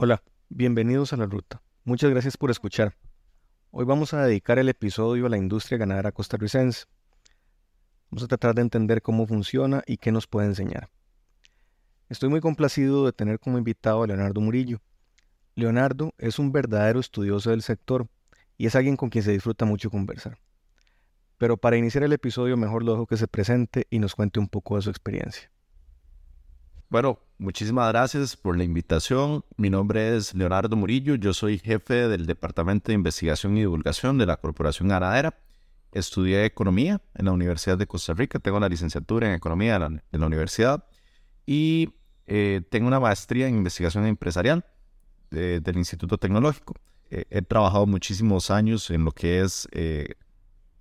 Hola, bienvenidos a La Ruta. Muchas gracias por escuchar. Hoy vamos a dedicar el episodio a la industria ganadera costarricense. Vamos a tratar de entender cómo funciona y qué nos puede enseñar. Estoy muy complacido de tener como invitado a Leonardo Murillo. Leonardo es un verdadero estudioso del sector y es alguien con quien se disfruta mucho conversar. Pero para iniciar el episodio mejor lo dejo que se presente y nos cuente un poco de su experiencia. Bueno, muchísimas gracias por la invitación. Mi nombre es Leonardo Murillo, yo soy jefe del Departamento de Investigación y Divulgación de la Corporación Ganadera. Estudié economía en la Universidad de Costa Rica, tengo la licenciatura en economía en la, universidad y eh, tengo una maestría en investigación empresarial del Instituto Tecnológico. Eh, he trabajado muchísimos años en lo que es eh,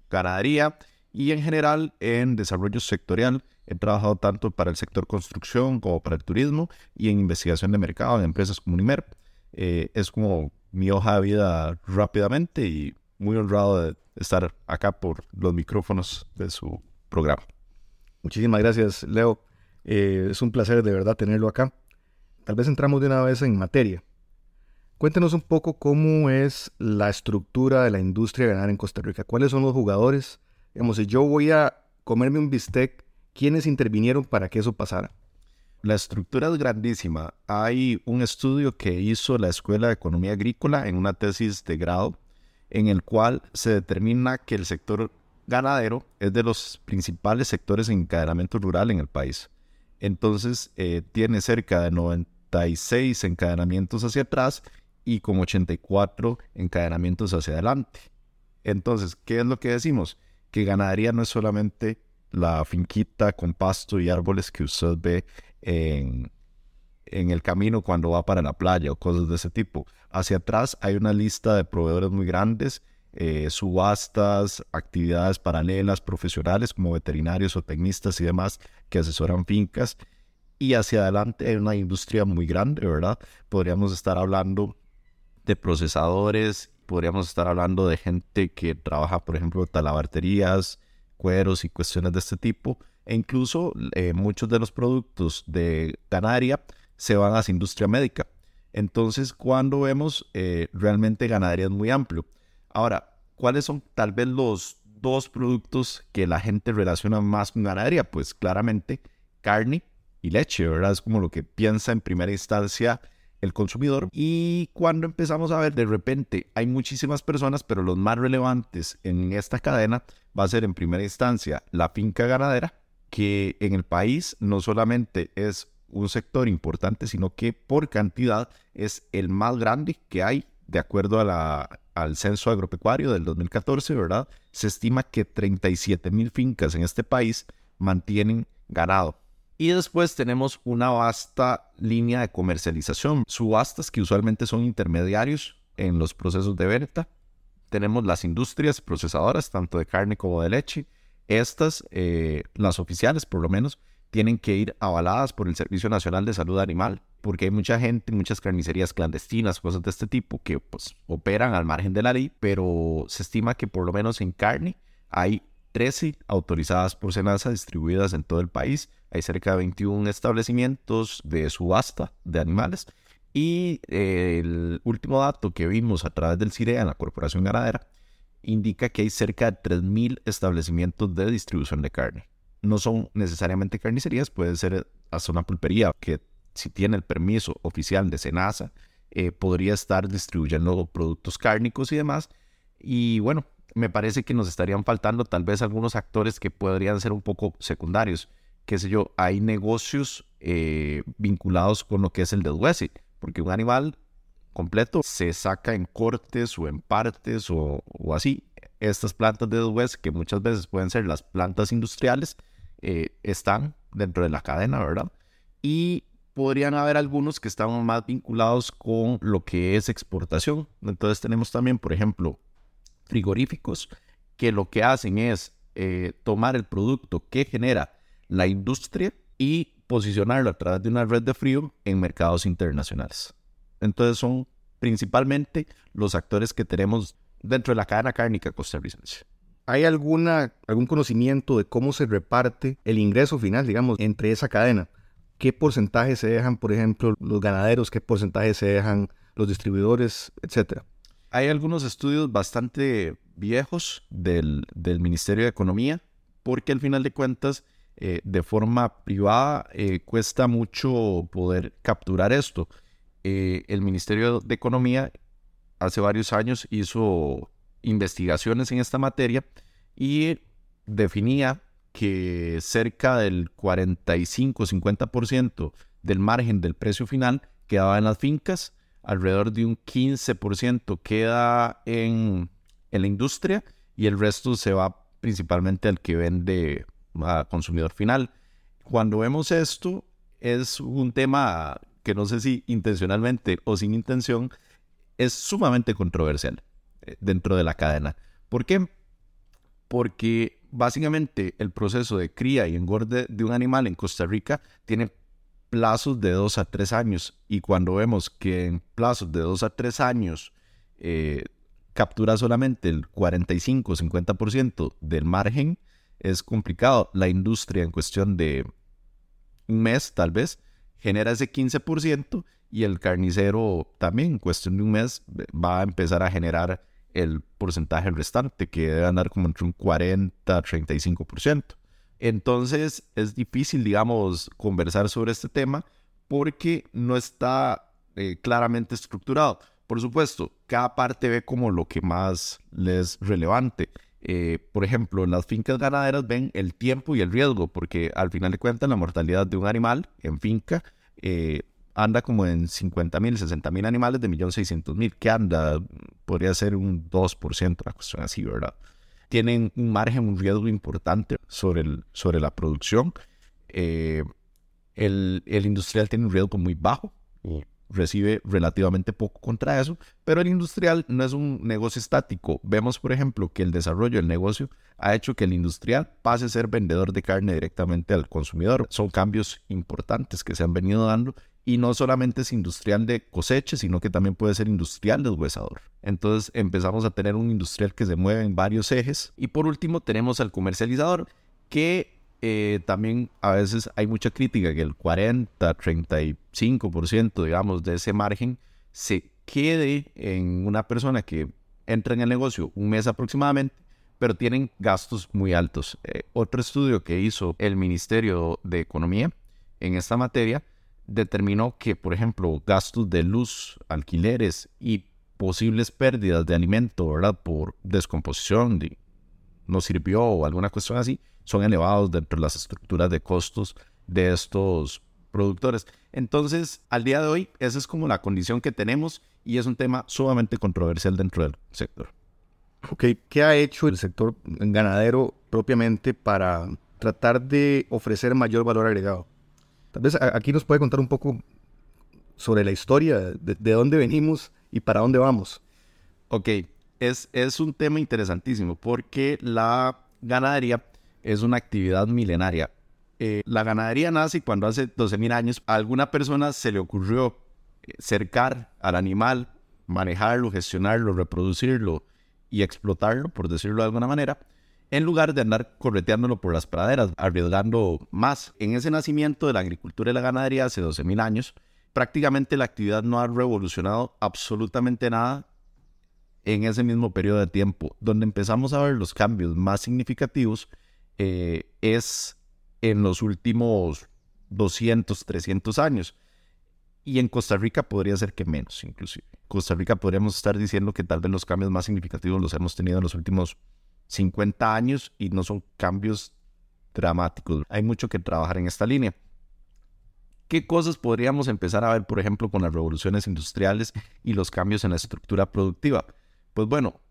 ganadería y en general en desarrollo sectorial. He trabajado tanto para el sector construcción como para el turismo y en investigación de mercado en empresas como Unimer. Eh, es como mi hoja de vida rápidamente y muy honrado de estar acá por los micrófonos de su programa. Muchísimas gracias, Leo. Eh, es un placer de verdad tenerlo acá. Tal vez entramos de una vez en materia. Cuéntenos un poco cómo es la estructura de la industria ganar en Costa Rica. ¿Cuáles son los jugadores? Digamos, si yo voy a comerme un bistec, ¿quiénes intervinieron para que eso pasara? La estructura es grandísima. Hay un estudio que hizo la Escuela de Economía Agrícola en una tesis de grado en el cual se determina que el sector ganadero es de los principales sectores en encadenamiento rural en el país. Entonces, eh, tiene cerca de 96 encadenamientos hacia atrás y con 84 encadenamientos hacia adelante. Entonces, ¿qué es lo que decimos? Que ganadería no es solamente la finquita con pasto y árboles que usted ve en, en el camino cuando va para la playa o cosas de ese tipo. Hacia atrás hay una lista de proveedores muy grandes, eh, subastas, actividades paralelas, profesionales como veterinarios o tecnistas y demás que asesoran fincas. Y hacia adelante hay una industria muy grande, ¿verdad? Podríamos estar hablando de procesadores, podríamos estar hablando de gente que trabaja, por ejemplo, talabarterías, cueros y cuestiones de este tipo. E incluso eh, muchos de los productos de ganadería se van hacia industria médica. Entonces, cuando vemos eh, realmente ganadería es muy amplio. Ahora, ¿cuáles son tal vez los dos productos que la gente relaciona más con ganadería? Pues claramente carne y leche, ¿verdad? Es como lo que piensa en primera instancia el consumidor. Y cuando empezamos a ver, de repente hay muchísimas personas, pero los más relevantes en esta cadena va a ser en primera instancia la finca ganadera, que en el país no solamente es un sector importante, sino que por cantidad es el más grande que hay de acuerdo a al censo agropecuario del 2014, ¿verdad? Se estima que 37 mil fincas en este país mantienen ganado. Y después tenemos una vasta línea de comercialización, subastas que usualmente son intermediarios en los procesos de venta. Tenemos las industrias procesadoras, tanto de carne como de leche. Estas, eh, las oficiales por lo menos, tienen que ir avaladas por el Servicio Nacional de Salud Animal, porque hay mucha gente, muchas carnicerías clandestinas, cosas de este tipo, que pues operan al margen de la ley, pero se estima que por lo menos en carne hay 13 autorizadas por Senasa distribuidas en todo el país. Hay cerca de 21 establecimientos de subasta de animales. Y eh, el último dato que vimos a través del CIREA en la Corporación Ganadera indica que hay cerca de 3.000 establecimientos de distribución de carne. No son necesariamente carnicerías, puede ser hasta una pulpería que si tiene el permiso oficial de Senasa, eh, podría estar distribuyendo productos cárnicos y demás. Y bueno, me parece que nos estarían faltando tal vez algunos actores que podrían ser un poco secundarios. Qué sé yo, hay negocios eh, vinculados con lo que es el deshuese, porque un animal completo se saca en cortes o en partes o, así. Estas plantas de deshuese, que muchas veces pueden ser las plantas industriales, eh, están dentro de la cadena, ¿verdad? Y podrían haber algunos que están más vinculados con lo que es exportación. Entonces tenemos también, por ejemplo, frigoríficos que lo que hacen es eh, tomar el producto que genera la industria y posicionarlo a través de una red de frío en mercados internacionales. Entonces son principalmente los actores que tenemos dentro de la cadena cárnica costarricense. ¿Hay alguna, algún conocimiento de cómo se reparte el ingreso final, digamos, entre esa cadena? ¿Qué porcentaje se dejan, por ejemplo, los ganaderos? ¿Qué porcentaje se dejan los distribuidores, etcétera? Hay algunos estudios bastante viejos del, Ministerio de Economía, porque al final de cuentas, eh, de forma privada, eh, cuesta mucho poder capturar esto. Eh, el Ministerio de Economía hace varios años hizo investigaciones en esta materia y definía que cerca del 45-50% del margen del precio final quedaba en las fincas, alrededor de un 15% queda en, en la industria y el resto se va principalmente al que vende a consumidor final. Cuando vemos esto, es un tema que no sé si intencionalmente o sin intención, es sumamente controversial eh, dentro de la cadena. ¿Por qué? Porque básicamente el proceso de cría y engorde de un animal en Costa Rica tiene plazos de 2 a 3 años y cuando vemos que en plazos de 2 a 3 años eh, captura solamente el 45-50% del margen, es complicado. La industria en cuestión de un mes tal vez genera ese 15% y el carnicero también en cuestión de un mes va a empezar a generar el porcentaje restante, que debe andar como entre un 40 35%. Entonces es difícil, digamos, conversar sobre este tema porque no está eh, claramente estructurado. Por supuesto, cada parte ve como lo que más les es relevante. Eh, por ejemplo, las fincas ganaderas ven el tiempo y el riesgo, porque al final de cuentas la mortalidad de un animal en finca eh, anda como en 50 mil, 60 mil animales de 1.600.000. ¿Qué anda? Podría ser un 2%, una cuestión así, ¿verdad? Tienen un margen, un riesgo importante sobre, el, sobre la producción. Eh, el, el, industrial tiene un riesgo muy bajo recibe relativamente poco contra eso, pero el industrial no es un negocio estático. Vemos, por ejemplo, que el desarrollo del negocio ha hecho que el industrial pase a ser vendedor de carne directamente al consumidor. Son cambios importantes que se han venido dando y no solamente es industrial de cosecha, sino que también puede ser industrial de huesador. Entonces empezamos a tener un industrial que se mueve en varios ejes y por último tenemos al comercializador que eh, también a veces hay mucha crítica que el 40, 35%, digamos, de ese margen se quede en una persona que entra en el negocio un mes aproximadamente, pero tienen gastos muy altos. Eh, otro estudio que hizo el Ministerio de Economía en esta materia determinó que, por ejemplo, gastos de luz, alquileres y posibles pérdidas de alimento, ¿verdad? Por descomposición, de, no sirvió o alguna cuestión así, son elevados dentro de las estructuras de costos de estos productores. Entonces, al día de hoy, esa es como la condición que tenemos y es un tema sumamente controversial dentro del sector. Ok, ¿qué ha hecho el sector ganadero propiamente para tratar de ofrecer mayor valor agregado? Tal vez aquí nos puede contar un poco sobre la historia, de, de dónde venimos y para dónde vamos. Ok, es, es un tema interesantísimo porque la ganadería es una actividad milenaria. Eh, la ganadería nace cuando hace 12.000 años a alguna persona se le ocurrió eh, cercar al animal, manejarlo, gestionarlo, reproducirlo y explotarlo, por decirlo de alguna manera, en lugar de andar correteándolo por las praderas, arriesgando más. En ese nacimiento de la agricultura y la ganadería hace 12.000 años, prácticamente la actividad no ha revolucionado absolutamente nada en ese mismo periodo de tiempo. Donde empezamos a ver los cambios más significativos eh, es en los últimos 200, 300 años. Y en Costa Rica podría ser que menos, inclusive. Costa Rica podríamos estar diciendo que tal vez los cambios más significativos los hemos tenido en los últimos 50 años y no son cambios dramáticos. Hay mucho que trabajar en esta línea. ¿Qué cosas podríamos empezar a ver, por ejemplo, con las revoluciones industriales y los cambios en la estructura productiva? Pues bueno,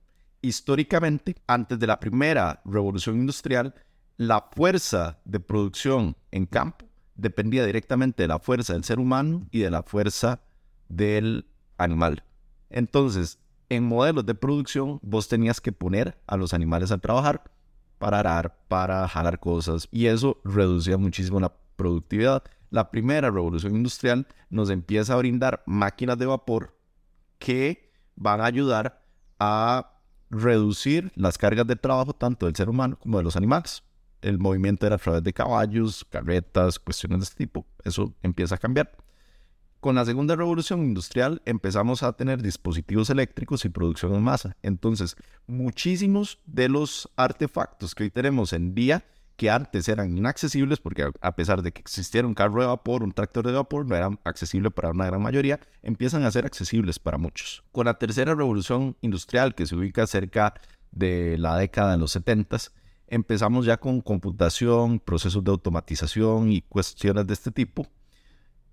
históricamente, antes de la primera revolución industrial, la fuerza de producción en campo dependía directamente de la fuerza del ser humano y de la fuerza del animal. Entonces, en modelos de producción, vos tenías que poner a los animales a trabajar para arar, para jalar cosas, y eso reducía muchísimo la productividad. La primera revolución industrial nos empieza a brindar máquinas de vapor que van a ayudar a reducir las cargas de trabajo tanto del ser humano como de los animales. el movimiento era a través de caballos, carretas, cuestiones de este tipo. Eso empieza a cambiar. Con la segunda revolución industrial empezamos a tener dispositivos eléctricos y producción en masa. Entonces, muchísimos de los artefactos que hoy tenemos en día, que antes eran inaccesibles, porque a pesar de que existiera un carro de vapor, un tractor de vapor, no eran accesibles para una gran mayoría, empiezan a ser accesibles para muchos. Con la tercera revolución industrial, que se ubica cerca de la década de los 70, empezamos ya con computación, procesos de automatización y cuestiones de este tipo.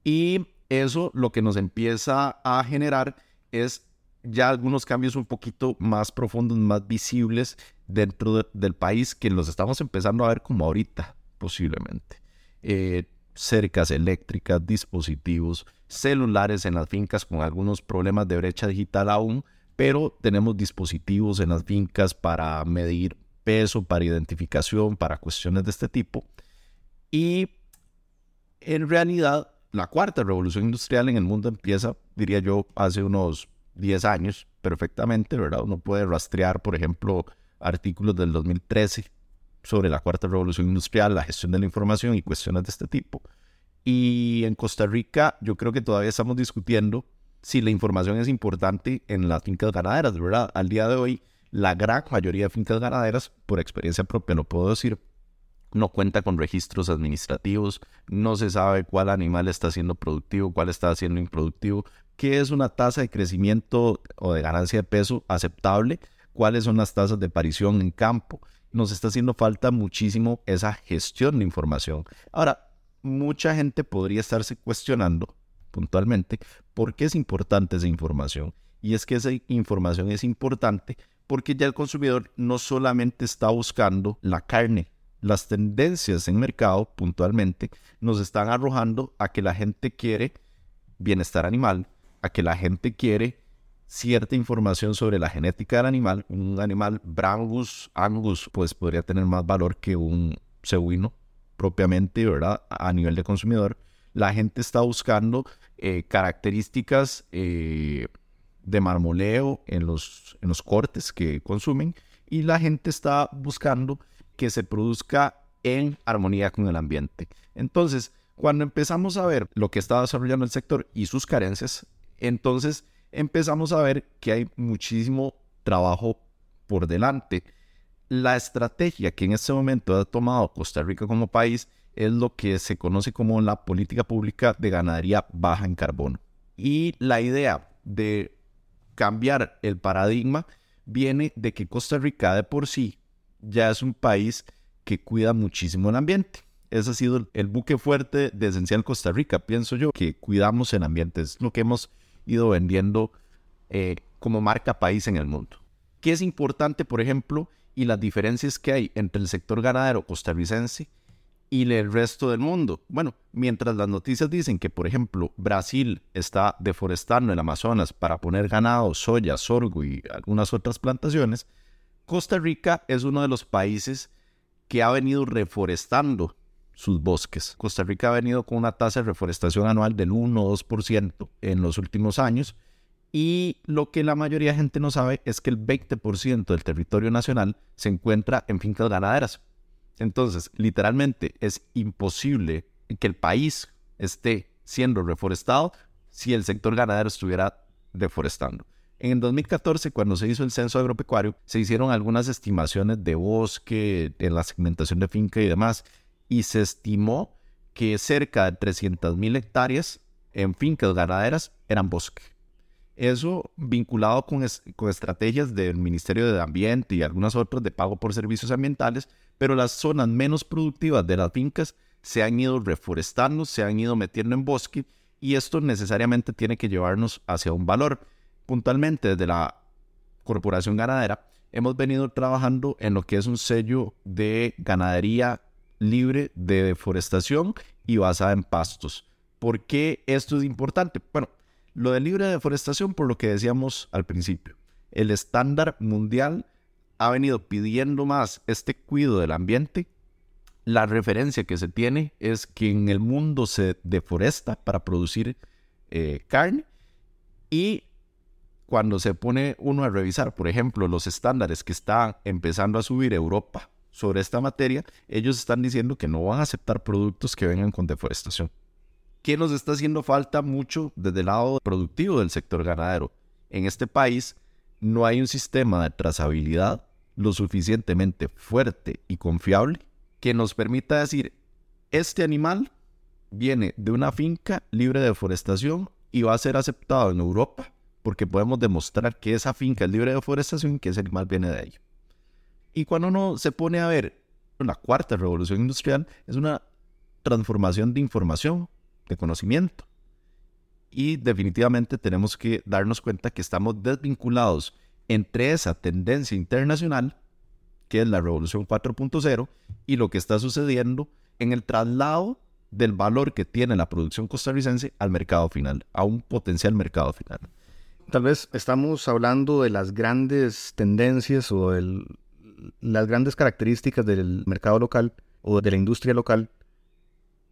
Y eso lo que nos empieza a generar es ya algunos cambios un poquito más profundos, más visibles dentro del país que los estamos empezando a ver como ahorita, posiblemente. Eh, cercas eléctricas, dispositivos, celulares en las fincas con algunos problemas de brecha digital aún, pero tenemos dispositivos en las fincas para medir peso, para identificación, para cuestiones de este tipo. Y en realidad, la cuarta revolución industrial en el mundo empieza, diría yo, hace unos 10 años perfectamente, ¿verdad? Uno puede rastrear, por ejemplo, artículos del 2013 sobre la cuarta revolución industrial, la gestión de la información y cuestiones de este tipo. Y en Costa Rica yo creo que todavía estamos discutiendo si la información es importante en las fincas ganaderas, ¿verdad? Al día de hoy la gran mayoría de fincas ganaderas, por experiencia propia lo puedo decir, no cuenta con registros administrativos, no se sabe cuál animal está siendo productivo, cuál está siendo improductivo, qué es una tasa de crecimiento o de ganancia de peso aceptable, cuáles son las tasas de aparición en campo. Nos está haciendo falta muchísimo esa gestión de información. Ahora, mucha gente podría estarse cuestionando puntualmente por qué es importante esa información. Y es que esa información es importante porque ya el consumidor no solamente está buscando la carne, las tendencias en mercado puntualmente nos están arrojando a que la gente quiere bienestar animal, a que la gente quiere cierta información sobre la genética del animal. Un animal Brangus, Angus, pues podría tener más valor que un cebuino propiamente, ¿verdad? A nivel de consumidor. La gente está buscando eh, características eh, de marmoleo en los, en los cortes que consumen y la gente está buscando que se produzca en armonía con el ambiente. Entonces, cuando empezamos a ver lo que está desarrollando el sector y sus carencias, entonces empezamos a ver que hay muchísimo trabajo por delante. La estrategia que en este momento ha tomado Costa Rica como país es lo que se conoce como la política pública de ganadería baja en carbono. Y la idea de cambiar el paradigma viene de que Costa Rica de por sí ya es un país que cuida muchísimo el ambiente. Ese ha sido el buque fuerte de Esencial Costa Rica, pienso yo, que cuidamos el ambiente. Es lo que hemos ido vendiendo eh, como marca país en el mundo. ¿Qué es importante, por ejemplo, y las diferencias que hay entre el sector ganadero costarricense y el resto del mundo. Bueno, mientras las noticias dicen que, por ejemplo, Brasil está deforestando el Amazonas para poner ganado, soya, sorgo y algunas otras plantaciones, Costa Rica es uno de los países que ha venido reforestando sus bosques. Costa Rica ha venido con una tasa de reforestación anual del 1 o 2% en los últimos años y lo que la mayoría de gente no sabe es que el 20% del territorio nacional se encuentra en fincas ganaderas. Entonces, literalmente es imposible que el país esté siendo reforestado si el sector ganadero estuviera deforestando. En el 2014, cuando se hizo el censo agropecuario, se hicieron algunas estimaciones de bosque, en la segmentación de finca y demás, y se estimó que cerca de 300.000 hectáreas en fincas ganaderas eran bosque. Eso vinculado con, con, estrategias del Ministerio de Ambiente y algunas otras de pago por servicios ambientales, pero las zonas menos productivas de las fincas se han ido reforestando, se han ido metiendo en bosque y esto necesariamente tiene que llevarnos hacia un valor. Puntualmente desde la Corporación Ganadera hemos venido trabajando en lo que es un sello de ganadería libre de deforestación y basada en pastos. ¿Por qué esto es importante? Bueno, lo de libre deforestación, por lo que decíamos al principio, el estándar mundial ha venido pidiendo más este cuidado del ambiente. La referencia que se tiene es que en el mundo se deforesta para producir eh, carne y cuando se pone uno a revisar, por ejemplo, los estándares que están empezando a subir Europa sobre esta materia, ellos están diciendo que no van a aceptar productos que vengan con deforestación. ¿Qué nos está haciendo falta mucho desde el lado productivo del sector ganadero? En este país no hay un sistema de trazabilidad lo suficientemente fuerte y confiable que nos permita decir, este animal viene de una finca libre de deforestación y va a ser aceptado en Europa porque podemos demostrar que esa finca es libre de deforestación y que ese animal viene de ahí. Y cuando uno se pone a ver la cuarta revolución industrial, es una transformación de información, de conocimiento. Y definitivamente tenemos que darnos cuenta que estamos desvinculados entre esa tendencia internacional, que es la revolución 4.0, y lo que está sucediendo en el traslado del valor que tiene la producción costarricense al mercado final, a un potencial mercado final. Tal vez estamos hablando de las grandes tendencias o las grandes características del mercado local o de la industria local.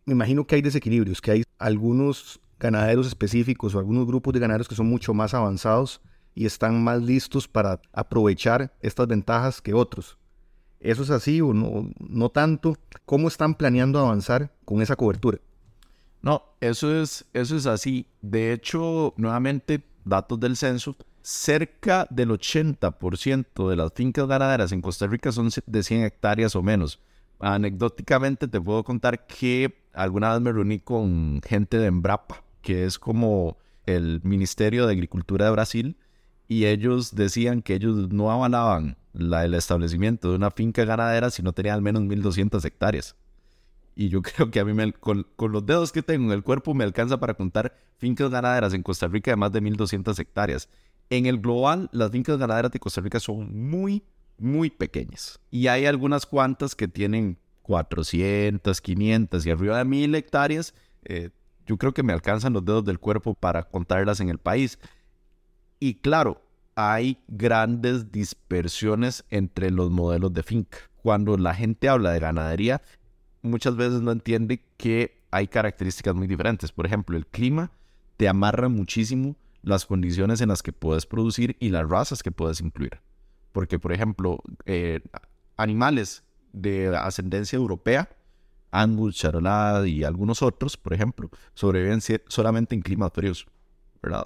Me imagino que hay desequilibrios, que hay algunos ganaderos específicos o algunos grupos de ganaderos que son mucho más avanzados y están más listos para aprovechar estas ventajas que otros. ¿Eso es así o no, no tanto? ¿Cómo están planeando avanzar con esa cobertura? No, eso es, eso es así. De hecho, nuevamente, datos del censo, cerca del 80% de las fincas ganaderas en Costa Rica son de 100 hectáreas o menos. Anecdóticamente te puedo contar que alguna vez me reuní con gente de Embrapa, que es como el Ministerio de Agricultura de Brasil, y ellos decían que ellos no avalaban la, el establecimiento de una finca ganadera si no tenía al menos 1200 hectáreas. Y yo creo que a mí me, con, los dedos que tengo en el cuerpo me alcanza para contar fincas ganaderas en Costa Rica de más de 1200 hectáreas. En el global, las fincas ganaderas de Costa Rica son muy, muy pequeñas. Y hay algunas cuantas que tienen 400, 500 y arriba de 1000 hectáreas. Eh, yo creo que me alcanzan los dedos del cuerpo para contarlas en el país. Y claro, hay grandes dispersiones entre los modelos de finca. Cuando la gente habla de ganadería, muchas veces no entiende que hay características muy diferentes. Por ejemplo, el clima te amarra muchísimo las condiciones en las que puedes producir y las razas que puedes incluir. Porque, por ejemplo, eh, animales de ascendencia europea, Angus, Charolais y algunos otros, por ejemplo, sobreviven solamente en climas fríos.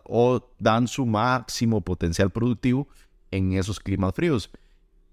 O dan su máximo potencial productivo en esos climas fríos.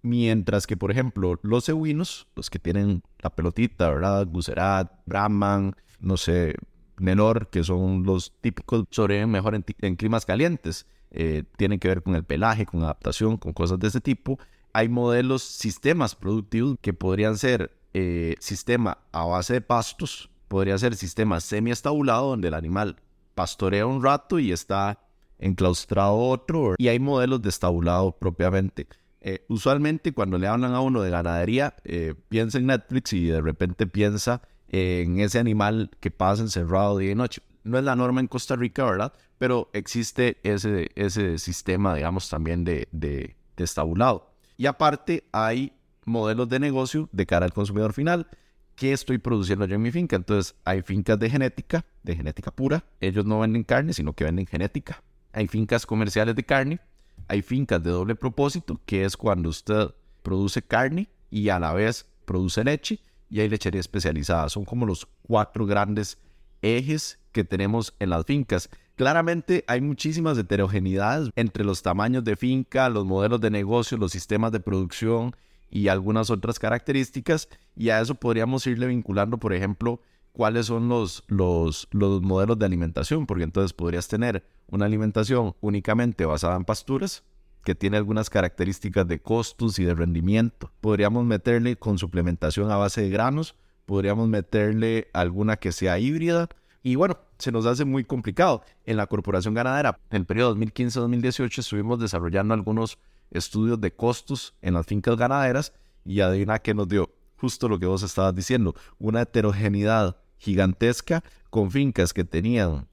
Mientras que, por ejemplo, los ewinos, los que tienen la pelotita, ¿verdad? Guserat, Brahman, no sé, Nenor, que son los típicos, sobreviven mejor en, climas calientes. Eh, tienen que ver con el pelaje, con adaptación, con cosas de ese tipo. Hay modelos, sistemas productivos que podrían ser eh, sistema a base de pastos, podría ser sistema semi-estabulado, donde el animal pastorea un rato y está enclaustrado otro. Y hay modelos de estabulado propiamente. Eh, usualmente cuando le hablan a uno de ganadería, eh, piensa en Netflix y de repente piensa en ese animal que pasa encerrado día y noche. No es la norma en Costa Rica, ¿verdad? Pero existe ese, ese sistema, digamos, también de, de, de estabulado. Y aparte hay modelos de negocio de cara al consumidor final qué estoy produciendo yo en mi finca. Entonces, hay fincas de genética, de genética pura. Ellos no venden carne, sino que venden genética. Hay fincas comerciales de carne. Hay fincas de doble propósito, que es cuando usted produce carne y a la vez produce leche. Y hay lechería especializada. Son como los cuatro grandes ejes que tenemos en las fincas. Claramente hay muchísimas heterogeneidades entre los tamaños de finca, los modelos de negocio, los sistemas de producción y algunas otras características. Y a eso podríamos irle vinculando, por ejemplo, cuáles son los, los, los modelos de alimentación, porque entonces podrías tener una alimentación únicamente basada en pasturas, que tiene algunas características de costos y de rendimiento. Podríamos meterle con suplementación a base de granos, podríamos meterle alguna que sea híbrida. Y bueno, se nos hace muy complicado. En la Corporación Ganadera, en el periodo 2015-2018, estuvimos desarrollando algunos estudios de costos en las fincas ganaderas y adivina que nos dio justo lo que vos estabas diciendo, una heterogeneidad gigantesca con fincas que tenían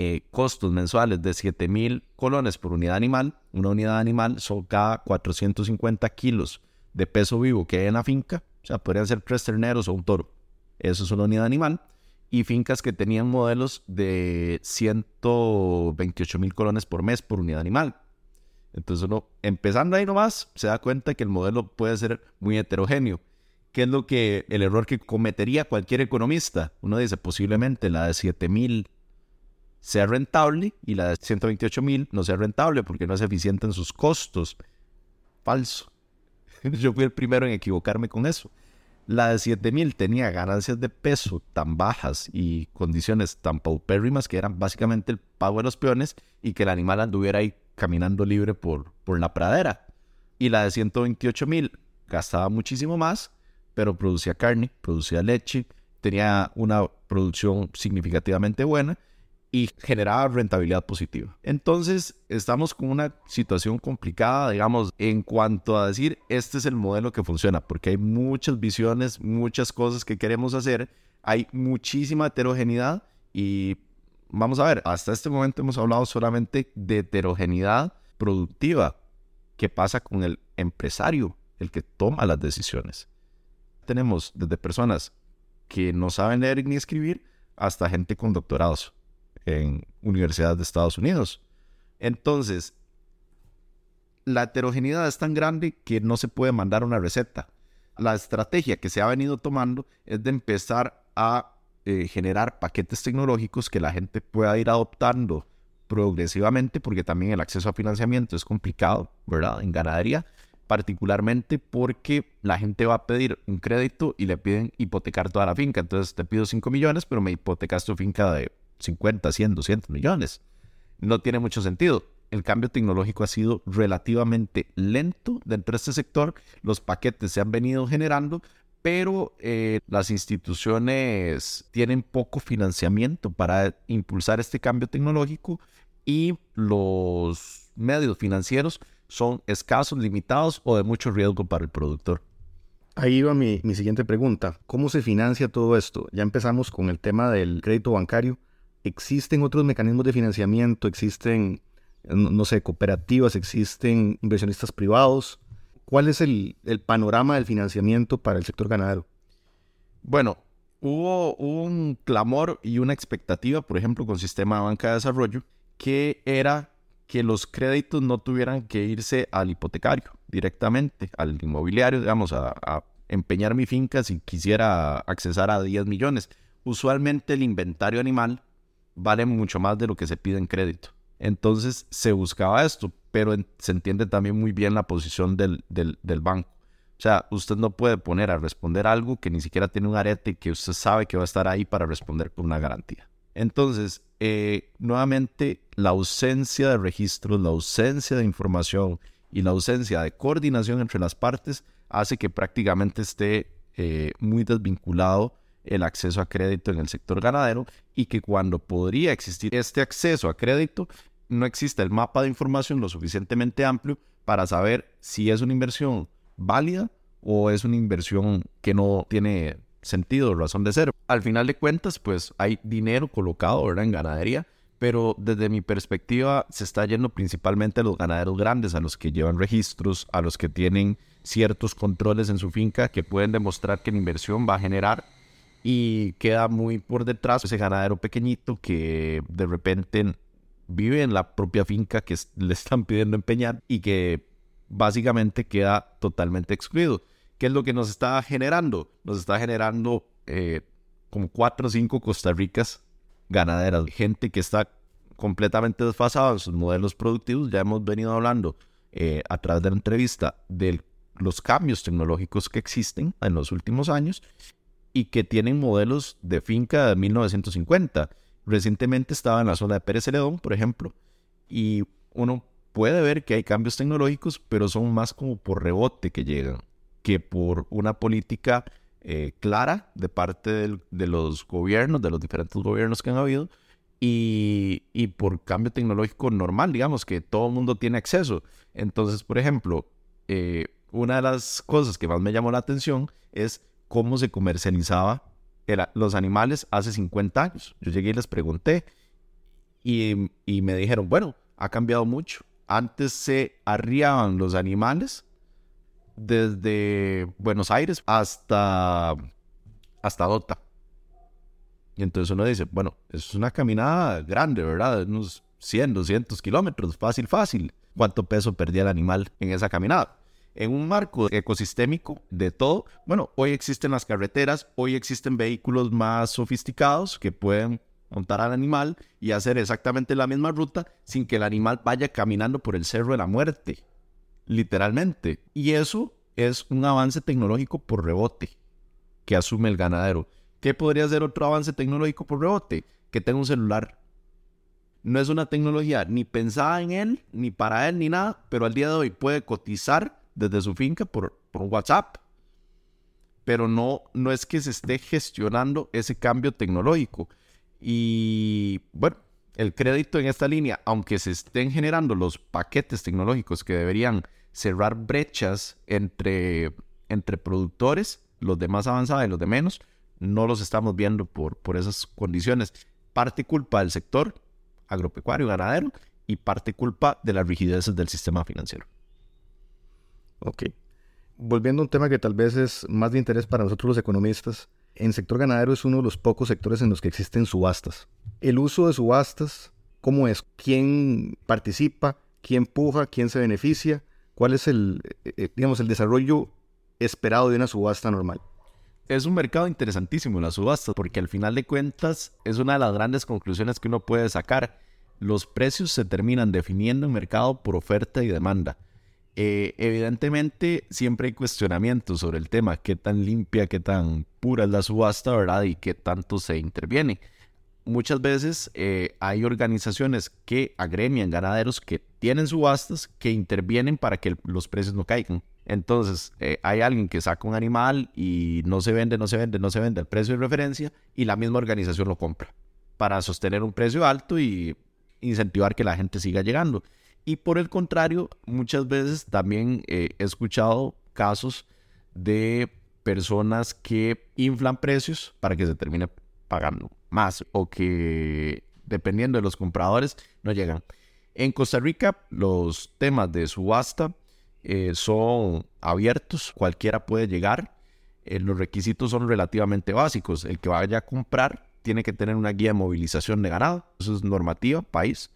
eh, costos mensuales de 7 mil colones por unidad animal. Una unidad animal son cada 450 kilos de peso vivo que hay en la finca. O sea, podrían ser tres terneros o un toro. Eso es una unidad animal. Y fincas que tenían modelos de 128 mil colones por mes por unidad animal. Entonces uno, empezando ahí nomás, se da cuenta que el modelo puede ser muy heterogéneo. ¿Qué es lo que el error que cometería cualquier economista? Uno dice, posiblemente la de 7000 sea rentable y la de 128.000 no sea rentable porque no es eficiente en sus costos. Falso. Yo fui el primero en equivocarme con eso. La de 7000 tenía ganancias de peso tan bajas y condiciones tan paupérrimas que eran básicamente el pago de los peones y que el animal anduviera ahí caminando libre por, por la pradera. Y la de 128.000 gastaba muchísimo más, pero producía carne, producía leche, tenía una producción significativamente buena y generaba rentabilidad positiva. Entonces, estamos con una situación complicada, digamos, en cuanto a decir, este es el modelo que funciona, porque hay muchas visiones, muchas cosas que queremos hacer, hay muchísima heterogeneidad y vamos a ver, hasta este momento hemos hablado solamente de heterogeneidad productiva. ¿Qué pasa con el empresario, el que toma las decisiones? Tenemos desde personas que no saben leer ni escribir hasta gente con doctorados en universidades de Estados Unidos. Entonces, la heterogeneidad es tan grande que no se puede mandar una receta. La estrategia que se ha venido tomando es de empezar a eh, generar paquetes tecnológicos que la gente pueda ir adoptando progresivamente, porque también el acceso a financiamiento es complicado, ¿verdad? En ganadería, particularmente porque la gente va a pedir un crédito y le piden hipotecar toda la finca. Entonces te pido 5 millones, pero me hipotecas tu finca de 50, 100, 200 millones. No tiene mucho sentido. El cambio tecnológico ha sido relativamente lento dentro de este sector. Los paquetes se han venido generando, pero eh, las instituciones tienen poco financiamiento para impulsar este cambio tecnológico y los medios financieros son escasos, limitados o de mucho riesgo para el productor. Ahí va mi, mi siguiente pregunta. ¿Cómo se financia todo esto? Ya empezamos con el tema del crédito bancario, existen otros mecanismos de financiamiento, existen, no, sé, cooperativas, existen inversionistas privados. ¿Cuál es el, panorama del financiamiento para el sector ganadero? Bueno, hubo un clamor y una expectativa, por ejemplo, con Sistema de Banca de Desarrollo, que era que los créditos no tuvieran que irse al hipotecario directamente, al inmobiliario, digamos, a, a empeñar mi finca si quisiera accesar a 10 millones. Usualmente el inventario animal vale mucho más de lo que se pide en crédito. Entonces se buscaba esto, pero se entiende también muy bien la posición del, del, banco. O sea, usted no puede poner a responder algo que ni siquiera tiene un arete que usted sabe que va a estar ahí para responder con una garantía. Entonces, eh, nuevamente, la ausencia de registros, la ausencia de información y la ausencia de coordinación entre las partes hace que prácticamente esté eh, muy desvinculado el acceso a crédito en el sector ganadero y que cuando podría existir este acceso a crédito, no existe el mapa de información lo suficientemente amplio para saber si es una inversión válida o es una inversión que no tiene sentido, razón de ser. Al final de cuentas, pues hay dinero colocado en ganadería, pero desde mi perspectiva se está yendo principalmente a los ganaderos grandes, a los que llevan registros, a los que tienen ciertos controles en su finca que pueden demostrar que la inversión va a generar y queda muy por detrás ese ganadero pequeñito que de repente vive en la propia finca que le están pidiendo empeñar y que básicamente queda totalmente excluido. ¿Qué es lo que nos está generando? Nos está generando eh, como cuatro o cinco Costa Ricas ganaderas, gente que está completamente desfasada en sus modelos productivos. Ya hemos venido hablando eh, a través de la entrevista de los cambios tecnológicos que existen en los últimos años y que tienen modelos de finca de 1950. Recientemente estaba en la zona de Pérez Celedón, por ejemplo, y uno puede ver que hay cambios tecnológicos, pero son más como por rebote que llegan, que por una política eh, clara de parte de los gobiernos, de los diferentes gobiernos que han habido, y, por cambio tecnológico normal, digamos, que todo el mundo tiene acceso. Entonces, por ejemplo, eh, una de las cosas que más me llamó la atención es cómo se comercializaba los animales hace 50 años. Yo llegué y les pregunté y, me dijeron, bueno, ha cambiado mucho. Antes se arriaban los animales desde Buenos Aires hasta, hasta Dota. Y entonces uno dice, bueno, es una caminada grande, ¿verdad? Unos 100, 200 kilómetros, fácil, fácil. ¿Cuánto peso perdía el animal en esa caminada? En un marco ecosistémico de todo, bueno, hoy existen las carreteras, hoy existen vehículos más sofisticados que pueden montar al animal y hacer exactamente la misma ruta sin que el animal vaya caminando por el cerro de la muerte, literalmente. Y eso es un avance tecnológico por rebote que asume el ganadero. ¿Qué podría ser otro avance tecnológico por rebote? Que tenga un celular. No es una tecnología ni pensada en él, ni para él, ni nada, pero al día de hoy puede cotizar desde su finca por, WhatsApp. Pero no, no es que se esté gestionando ese cambio tecnológico. Y bueno, el crédito en esta línea, aunque se estén generando los paquetes tecnológicos que deberían cerrar brechas entre, entre productores, los de más avanzada y los de menos, no los estamos viendo por, por esas condiciones. Parte culpa del sector agropecuario, ganadero, y parte culpa de las rigideces del sistema financiero. Ok. Volviendo a un tema que tal vez es más de interés para nosotros los economistas, en sector ganadero es uno de los pocos sectores en los que existen subastas. El uso de subastas, ¿cómo es? ¿Quién participa? ¿Quién puja? ¿Quién se beneficia? ¿Cuál es el, eh, eh, digamos, el desarrollo esperado de una subasta normal? Es un mercado interesantísimo la subasta, porque al final de cuentas es una de las grandes conclusiones que uno puede sacar. Los precios se terminan definiendo en mercado por oferta y demanda. Eh, evidentemente siempre hay cuestionamientos sobre el tema, qué tan limpia, qué tan pura es la subasta, ¿verdad? Y qué tanto se interviene. Muchas veces eh, hay organizaciones que agremian ganaderos que tienen subastas que intervienen para que los precios no caigan. Entonces, eh, hay alguien que saca un animal y no se vende, no se vende, no se vende el precio de referencia y la misma organización lo compra para sostener un precio alto y incentivar que la gente siga llegando. Y por el contrario, muchas veces también eh, he escuchado casos de personas que inflan precios para que se termine pagando más o que dependiendo de los compradores no llegan. En Costa Rica los temas de subasta eh, son abiertos, cualquiera puede llegar. Eh, los requisitos son relativamente básicos. El que vaya a comprar tiene que tener una guía de movilización de ganado. Eso es normativa, país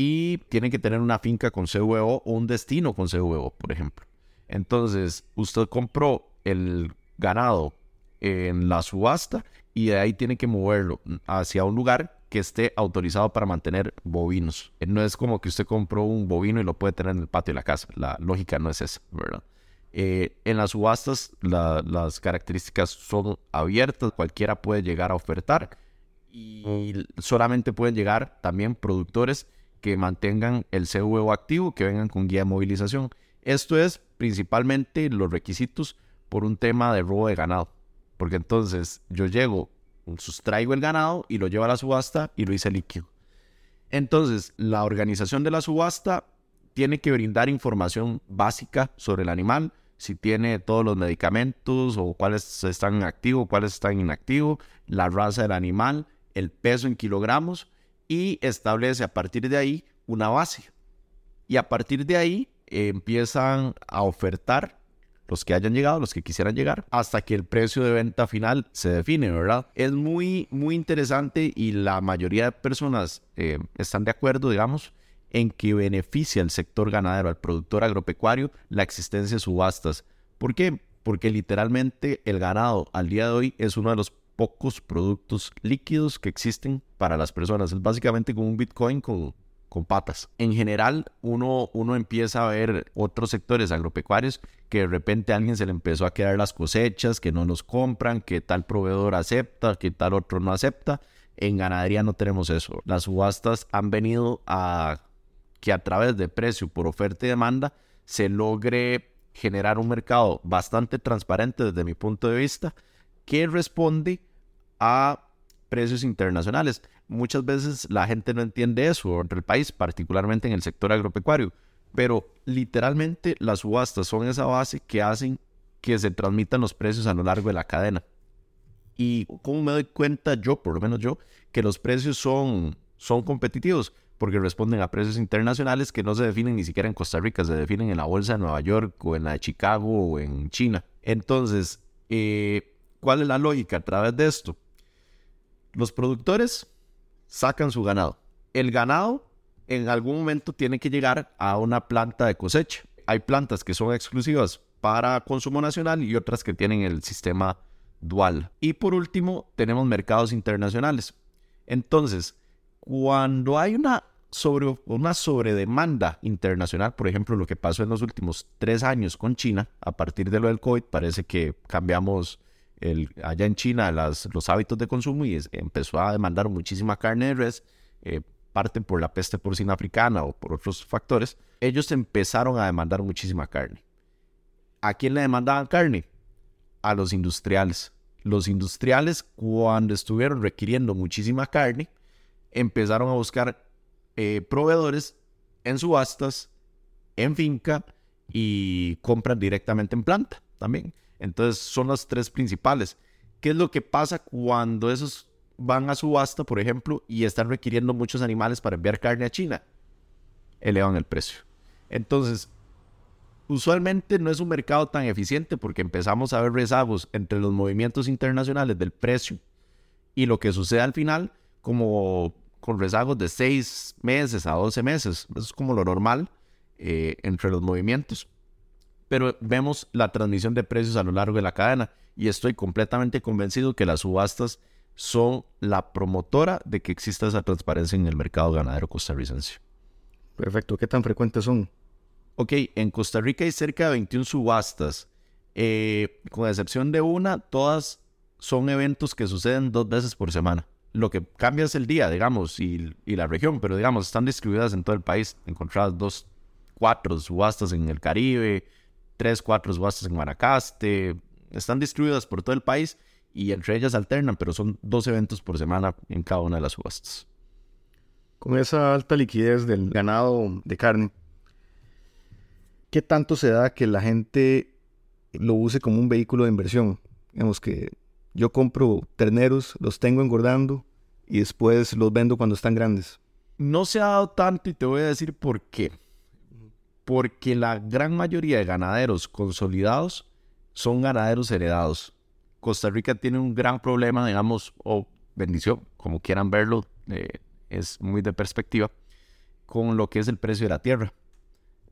y tienen que tener una finca con CVO o un destino con CVO, por ejemplo. Entonces, usted compró el ganado en la subasta y de ahí tiene que moverlo hacia un lugar que esté autorizado para mantener bovinos. No es como que usted compró un bovino y lo puede tener en el patio de la casa. La lógica no es esa, ¿verdad? Eh, en las subastas las características son abiertas, cualquiera puede llegar a ofertar y solamente pueden llegar también productores que mantengan el CVO activo, que vengan con guía de movilización. Esto es principalmente los requisitos por un tema de robo de ganado. Porque entonces yo llego, sustraigo el ganado y lo llevo a la subasta y lo hice líquido. Entonces, la organización de la subasta tiene que brindar información básica sobre el animal, si tiene todos los medicamentos o cuáles están activos, cuáles están inactivos, la raza del animal, el peso en kilogramos y establece a partir de ahí una base. Y a partir de ahí empiezan a ofertar los que hayan llegado, los que quisieran llegar, hasta que el precio de venta final se define, ¿verdad? Es muy, muy interesante y la mayoría de personas eh, están de acuerdo, digamos, en que beneficia al sector ganadero, al productor agropecuario, la existencia de subastas. ¿Por qué? Porque literalmente el ganado al día de hoy es uno de los pocos productos líquidos que existen para las personas. Es básicamente como un Bitcoin con, con patas. En general, uno, uno empieza a ver otros sectores agropecuarios que de repente a alguien se le empezó a quedar las cosechas, que no los compran, que tal proveedor acepta, que tal otro no acepta. En ganadería no tenemos eso. Las subastas han venido a que a través de precio por oferta y demanda se logre generar un mercado bastante transparente desde mi punto de vista que responde a precios internacionales. Muchas veces la gente no entiende eso entre el país, particularmente en el sector agropecuario, pero literalmente las subastas son esa base que hacen que se transmitan los precios a lo largo de la cadena. Y cómo me doy cuenta yo, por lo menos yo, que los precios son, son competitivos, porque responden a precios internacionales que no se definen ni siquiera en Costa Rica, se definen en la bolsa de Nueva York o en la de Chicago o en China. Entonces, eh, ¿cuál es la lógica a través de esto? Los productores sacan su ganado. El ganado en algún momento tiene que llegar a una planta de cosecha. Hay plantas que son exclusivas para consumo nacional y otras que tienen el sistema dual. Y por último, tenemos mercados internacionales. Entonces, cuando hay una, sobre, una sobredemanda internacional, por ejemplo, lo que pasó en los últimos tres años con China, a partir de lo del COVID, parece que cambiamos allá en China los hábitos de consumo y empezó a demandar muchísima carne de res, eh, parte por la peste porcina africana o por otros factores. Ellos empezaron a demandar muchísima carne. ¿A quién le demandaban carne? A los industriales. Los industriales, cuando estuvieron requiriendo muchísima carne, empezaron a buscar eh, proveedores en subastas, en finca y compran directamente en planta también. Entonces son las tres principales. ¿Qué es lo que pasa cuando esos van a subasta, por ejemplo, y están requiriendo muchos animales para enviar carne a China? Elevan el precio. Entonces, usualmente no es un mercado tan eficiente porque empezamos a ver rezagos entre los movimientos internacionales del precio y lo que sucede al final, como con rezagos de 6 meses a 12 meses. Eso es como lo normal eh, entre los movimientos. Pero vemos la transmisión de precios a lo largo de la cadena y estoy completamente convencido que las subastas son la promotora de que exista esa transparencia en el mercado ganadero costarricense. Perfecto. ¿Qué tan frecuentes son? Ok, en Costa Rica hay cerca de 21 subastas. Eh, con excepción de una, todas son eventos que suceden dos veces por semana. Lo que cambia es el día, digamos, y, la región, pero digamos, están distribuidas en todo el país. Encontradas dos, cuatro subastas en el Caribe, tres, cuatro subastas en Guanacaste. Están distribuidas por todo el país y entre ellas alternan, pero son dos eventos por semana en cada una de las subastas. Con esa alta liquidez del ganado de carne, ¿qué tanto se da que la gente lo use como un vehículo de inversión? Digamos que yo compro terneros, los tengo engordando y después los vendo cuando están grandes. No se ha dado tanto y te voy a decir por qué. Porque la gran mayoría de ganaderos consolidados son ganaderos heredados. Costa Rica tiene un gran problema, digamos, o bendición, como quieran verlo, eh, es muy de perspectiva, con lo que es el precio de la tierra.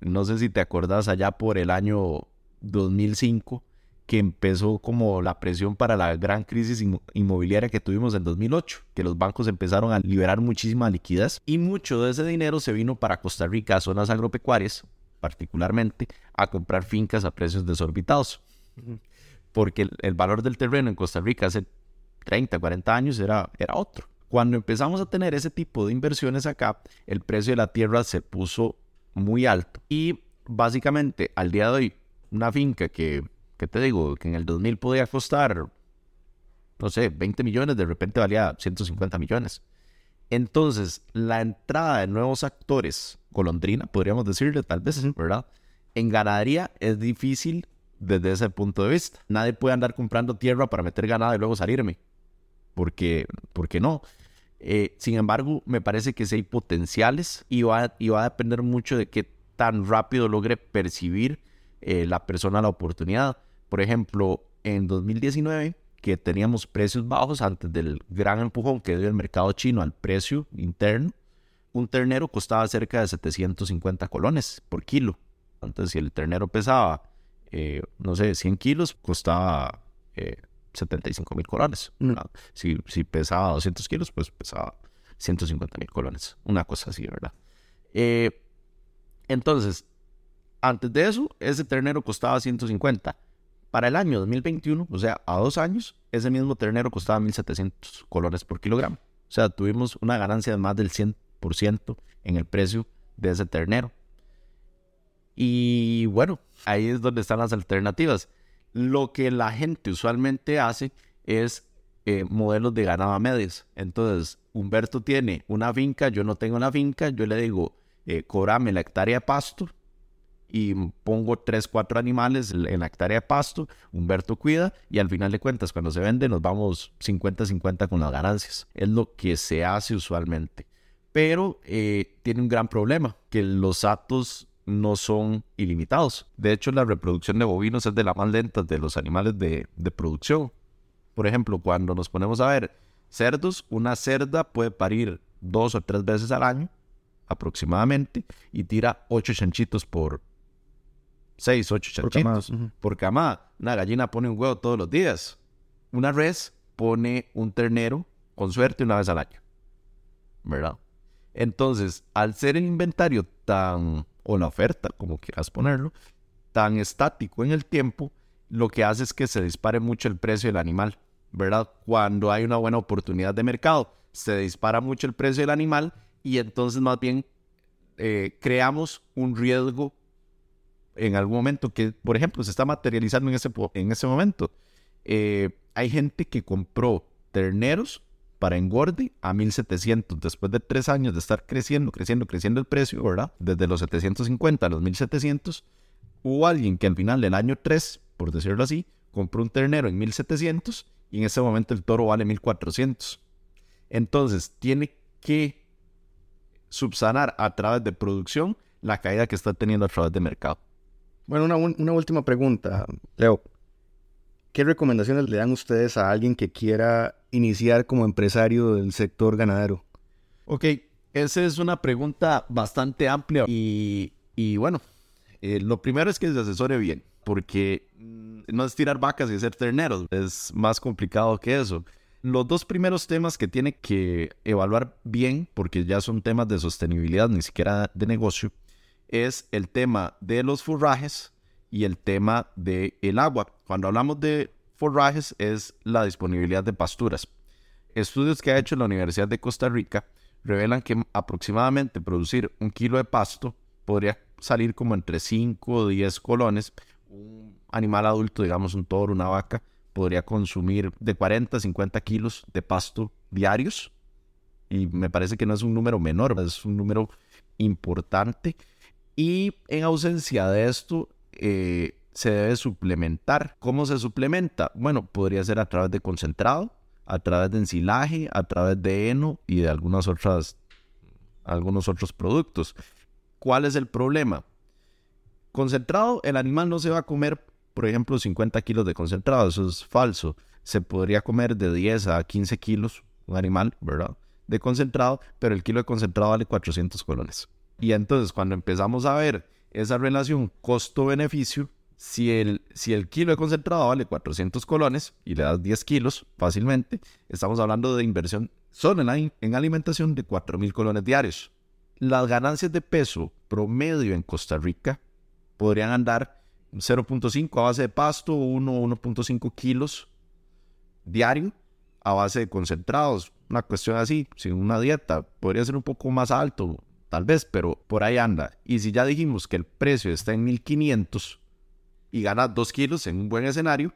No sé si te acordás allá por el año 2005 que empezó como la presión para la gran crisis inmobiliaria que tuvimos en 2008, que los bancos empezaron a liberar muchísima liquidez y mucho de ese dinero se vino para Costa Rica, zonas agropecuarias particularmente, a comprar fincas a precios desorbitados. Porque el, valor del terreno en Costa Rica hace 30, 40 años era, era otro. Cuando empezamos a tener ese tipo de inversiones acá, el precio de la tierra se puso muy alto. Y básicamente al día de hoy, una finca que, que te digo, que en el 2000 podía costar, no sé, 20 millones, de repente valía 150 millones. Entonces, la entrada de nuevos actores, golondrina, podríamos decirle, tal vez, ¿verdad? En ganadería es difícil desde ese punto de vista. Nadie puede andar comprando tierra para meter ganado y luego salirme. Porque, porque no. Eh, sin embargo, me parece que sí hay potenciales y va, y va a depender mucho de qué tan rápido logre percibir eh, la persona la oportunidad. Por ejemplo, en 2019, que teníamos precios bajos antes del gran empujón que dio el mercado chino al precio interno, un ternero costaba cerca de 750 colones por kilo. Entonces, si el ternero pesaba, eh, no sé, 100 kilos, costaba 75 mil colones. Mm. Si, si, pesaba 200 kilos, pues pesaba 150 mil colones. Una cosa así, ¿verdad? Eh, entonces, antes de eso, ese ternero costaba 150. Para el año 2021, o sea, a dos años, ese mismo ternero costaba 1.700 colones por kilogramo. O sea, tuvimos una ganancia de más del 100% en el precio de ese ternero. Y bueno, ahí es donde están las alternativas. Lo que la gente usualmente hace es eh, modelos de ganado a medias. Entonces, Humberto tiene una finca, yo no tengo una finca, yo le digo, eh, cobrame la hectárea de pasto y pongo 3, 4 animales en la hectárea de pasto, Humberto cuida y al final de cuentas cuando se vende nos vamos 50-50 con las ganancias. Es lo que se hace usualmente. Pero eh, tiene un gran problema, que los atos no son ilimitados. De hecho, la reproducción de bovinos es de las más lentas de los animales de, producción. Por ejemplo, cuando nos ponemos a ver cerdos, una cerda puede parir dos o tres veces al año aproximadamente y tira 8 chanchitos por 6, 8 chanchitos por camada. Una gallina pone un huevo todos los días. Una res pone un ternero con suerte una vez al año. ¿Verdad? Entonces, al ser el inventario tan, o la oferta, como quieras ponerlo, tan estático en el tiempo, lo que hace es que se dispare mucho el precio del animal, ¿verdad? Cuando hay una buena oportunidad de mercado, se dispara mucho el precio del animal y entonces más bien eh, creamos un riesgo en algún momento que, por ejemplo, se está materializando en ese, en ese momento. Eh, hay gente que compró terneros para engorde a 1700 después de tres años de estar creciendo, creciendo, creciendo el precio, ¿verdad? Desde los 750 a los 1700, hubo alguien que al final del año 3, por decirlo así, compró un ternero en 1700 y en ese momento el toro vale 1400. Entonces, tiene que subsanar a través de producción la caída que está teniendo a través de mercado. Bueno, una, última pregunta, Leo. ¿Qué recomendaciones le dan ustedes a alguien que quiera iniciar como empresario del sector ganadero? Ok, esa es una pregunta bastante amplia y, bueno, eh, lo primero es que se asesore bien, porque mm, no es tirar vacas y hacer terneros, es más complicado que eso. Los dos primeros temas que tiene que evaluar bien, porque ya son temas de sostenibilidad, ni siquiera de negocio, es el tema de los forrajes y el tema del el agua. Cuando hablamos de forrajes es la disponibilidad de pasturas. Estudios que ha hecho la Universidad de Costa Rica revelan que aproximadamente producir un kilo de pasto podría salir como entre 5 o 10 colones. Un animal adulto, digamos un toro, una vaca, podría consumir de 40 a 50 kilos de pasto diarios. Y me parece que no es un número menor, es un número importante. Y en ausencia de esto, eh, se debe suplementar. ¿Cómo se suplementa? Bueno, podría ser a través de concentrado, a través de ensilaje, a través de heno y de algunas otras, algunos otros productos. ¿Cuál es el problema? Concentrado, el animal no se va a comer, por ejemplo, 50 kilos de concentrado, eso es falso. Se podría comer de 10 a 15 kilos un animal, ¿verdad? De concentrado, pero el kilo de concentrado vale 400 colones. Y entonces cuando empezamos a ver esa relación costo-beneficio, si el, si el kilo de concentrado vale 400 colones y le das 10 kilos fácilmente, estamos hablando de inversión solo en, en alimentación de 4.000 colones diarios. Las ganancias de peso promedio en Costa Rica podrían andar 0.5 a base de pasto, 1 1.5 kilos diario a base de concentrados. Una cuestión así, sin una dieta, podría ser un poco más alto, tal vez, pero por ahí anda. Y si ya dijimos que el precio está en 1500, y ganas 2 kilos en un buen escenario,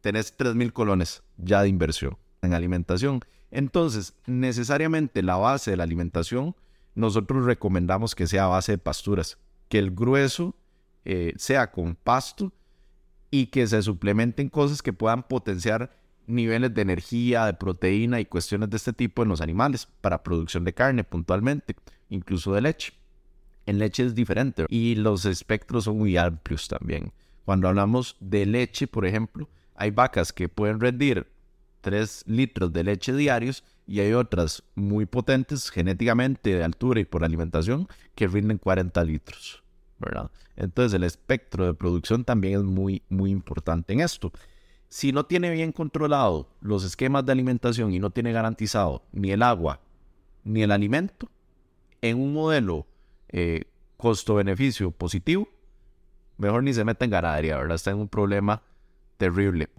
tenés 3.000 colones ya de inversión en alimentación. Entonces, necesariamente la base de la alimentación, nosotros recomendamos que sea base de pasturas, que el grueso eh, sea con pasto y que se suplementen cosas que puedan potenciar niveles de energía, de proteína y cuestiones de este tipo en los animales para producción de carne puntualmente, incluso de leche. En leche es diferente y los espectros son muy amplios también. Cuando hablamos de leche, por ejemplo, hay vacas que pueden rendir 3 litros de leche diarios y hay otras muy potentes genéticamente de altura y por alimentación que rinden 40 litros, ¿verdad? Entonces el espectro de producción también es muy, muy importante en esto. Si no tiene bien controlado los esquemas de alimentación y no tiene garantizado ni el agua ni el alimento, en un modelo eh, costo-beneficio positivo, mejor ni se meta en ganadería, ¿verdad? Está en un problema terrible.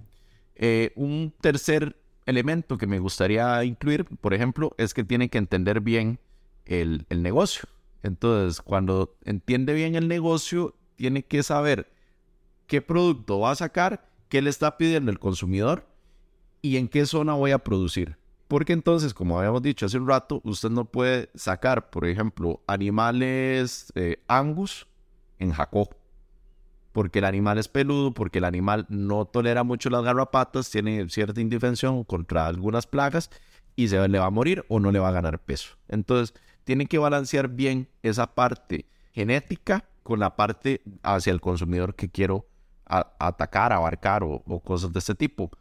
Eh, un tercer elemento que me gustaría incluir, por ejemplo, es que tiene que entender bien el, el negocio. Entonces, cuando entiende bien el negocio, tiene que saber qué producto va a sacar, qué le está pidiendo el consumidor y en qué zona voy a producir. Porque entonces, como habíamos dicho hace un rato, usted no puede sacar, por ejemplo, animales eh, angus en Jacó. Porque el animal es peludo, porque el animal no tolera mucho las garrapatas, tiene cierta indefensión contra algunas plagas y se le va a morir o no le va a ganar peso. Entonces, tiene que balancear bien esa parte genética con la parte hacia el consumidor que quiero atacar, abarcar o cosas de este tipo.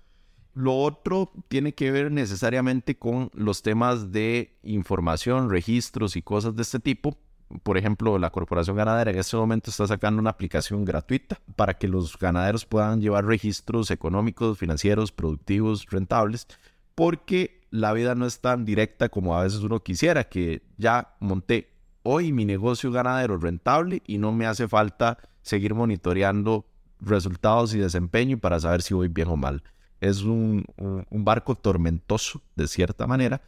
Lo otro tiene que ver necesariamente con los temas de información, registros y cosas de este tipo. Por ejemplo, la Corporación Ganadera en este momento está sacando una aplicación gratuita para que los ganaderos puedan llevar registros económicos, financieros, productivos, rentables, porque la vida no es tan directa como a veces uno quisiera, que ya monté hoy mi negocio ganadero rentable y no me hace falta seguir monitoreando resultados y desempeño para saber si voy bien o mal. Es un, barco tormentoso, de cierta manera,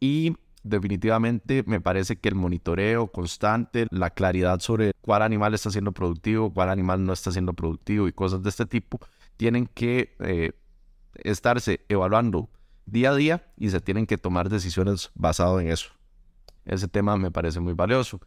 y definitivamente me parece que el monitoreo constante, la claridad sobre cuál animal está siendo productivo, cuál animal no está siendo productivo y cosas de este tipo, tienen que eh, estarse evaluando día a día y se tienen que tomar decisiones basado en eso. Ese tema me parece muy valioso.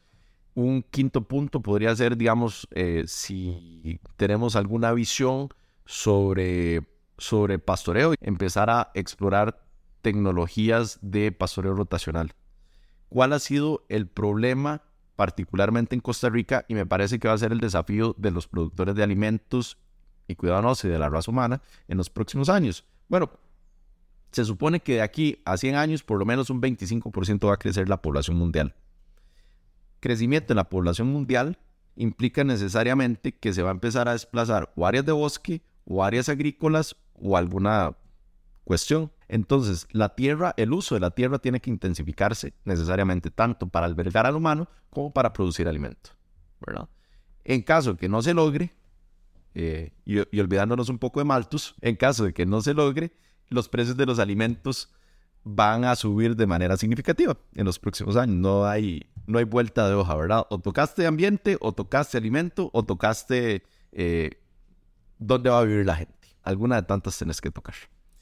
Un quinto punto podría ser, digamos, eh, si tenemos alguna visión sobre, sobre pastoreo, empezar a explorar tecnologías de pastoreo rotacional. ¿Cuál ha sido el problema particularmente en Costa Rica? Y me parece que va a ser el desafío de los productores de alimentos y cuidados y de la raza humana en los próximos años. Bueno, se supone que de aquí a 100 años por lo menos un 25% va a crecer la población mundial. Crecimiento en la población mundial implica necesariamente que se va a empezar a desplazar o áreas de bosque o áreas agrícolas o alguna cuestión. Entonces, la tierra, el uso de la tierra tiene que intensificarse necesariamente tanto para albergar al humano como para producir alimento. En caso de que no se logre, eh, y, y olvidándonos un poco de Malthus, en caso de que no se logre, los precios de los alimentos van a subir de manera significativa en los próximos años. No hay, no hay vuelta de hoja, ¿verdad? O tocaste ambiente, o tocaste alimento, o tocaste eh, dónde va a vivir la gente. Alguna de tantas tenés que tocar.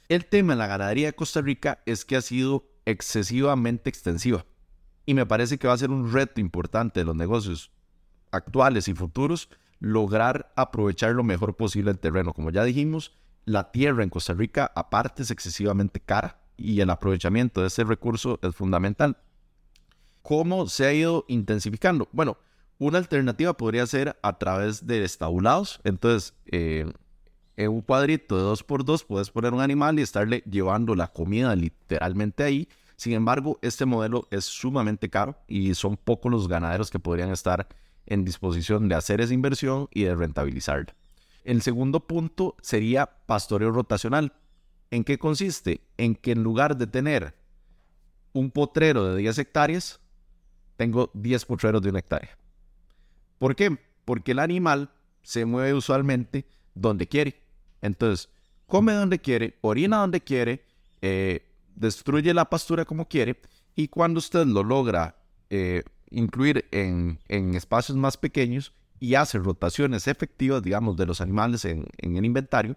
El tema en la ganadería de Costa Rica es que ha sido excesivamente extensiva. Y me parece que va a ser un reto importante de los negocios actuales y futuros lograr aprovechar lo mejor posible el terreno. Como ya dijimos, la tierra en Costa Rica aparte es excesivamente cara y el aprovechamiento de ese recurso es fundamental. ¿Cómo se ha ido intensificando? Bueno, una alternativa podría ser a través de estabulados. Entonces, eh, en un cuadrito de 2x2 puedes poner un animal y estarle llevando la comida literalmente ahí. Sin embargo, este modelo es sumamente caro y son pocos los ganaderos que podrían estar en disposición de hacer esa inversión y de rentabilizarla. El segundo punto sería pastoreo rotacional. ¿En qué consiste? En que en lugar de tener un potrero de 10 hectáreas, tengo 10 potreros de una hectárea. ¿Por qué? Porque el animal se mueve usualmente donde quiere. Entonces, come donde quiere, orina donde quiere, eh, destruye la pastura como quiere, y cuando usted lo logra eh, incluir en, en espacios más pequeños, y hace rotaciones efectivas, digamos, de los animales en, el inventario,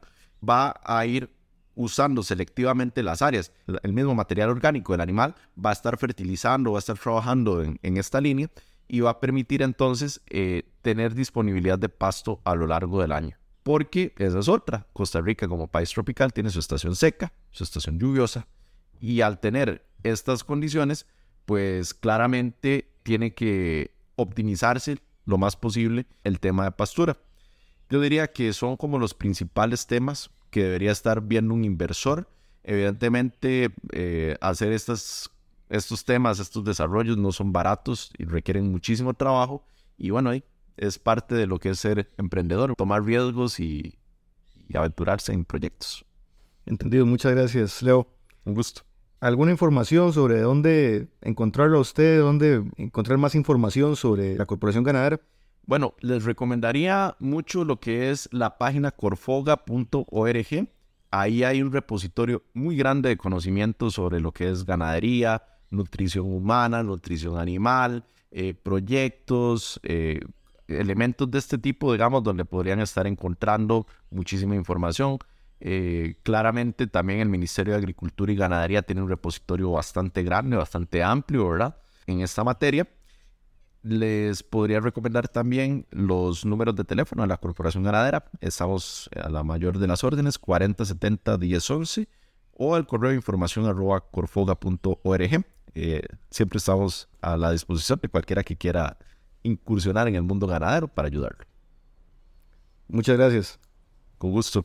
va a ir usando selectivamente las áreas. El mismo material orgánico del animal va a estar fertilizando, va a estar trabajando en, esta línea y va a permitir entonces eh, tener disponibilidad de pasto a lo largo del año. Porque esa es otra. Costa Rica como país tropical tiene su estación seca, su estación lluviosa y al tener estas condiciones, pues claramente tiene que optimizarse lo más posible el tema de pastura. Yo diría que son como los principales temas que debería estar viendo un inversor. Evidentemente, eh, hacer estas, estos temas, estos desarrollos no son baratos y requieren muchísimo trabajo. Y bueno, ahí es parte de lo que es ser emprendedor, tomar riesgos y, y aventurarse en proyectos. Entendido, muchas gracias, Leo. Un gusto alguna información sobre dónde encontrarlo a usted, dónde encontrar más información sobre la Corporación Ganadera? Bueno, les recomendaría mucho lo que es la página corfoga.org. Ahí hay un repositorio muy grande de conocimientos sobre lo que es ganadería, nutrición humana, nutrición animal, eh, proyectos, eh, elementos de este tipo, digamos, donde podrían estar encontrando muchísima información. Eh, claramente también el Ministerio de Agricultura y Ganadería tiene un repositorio bastante grande, bastante amplio, ¿verdad? En esta materia. Les podría recomendar también los números de teléfono de la Corporación Ganadera. Estamos a la mayor de las órdenes, 4070 1011 o el correo información arroba corfoga.org. Eh, siempre estamos a la disposición de cualquiera que quiera incursionar en el mundo ganadero para ayudarlo. Muchas gracias. Con gusto.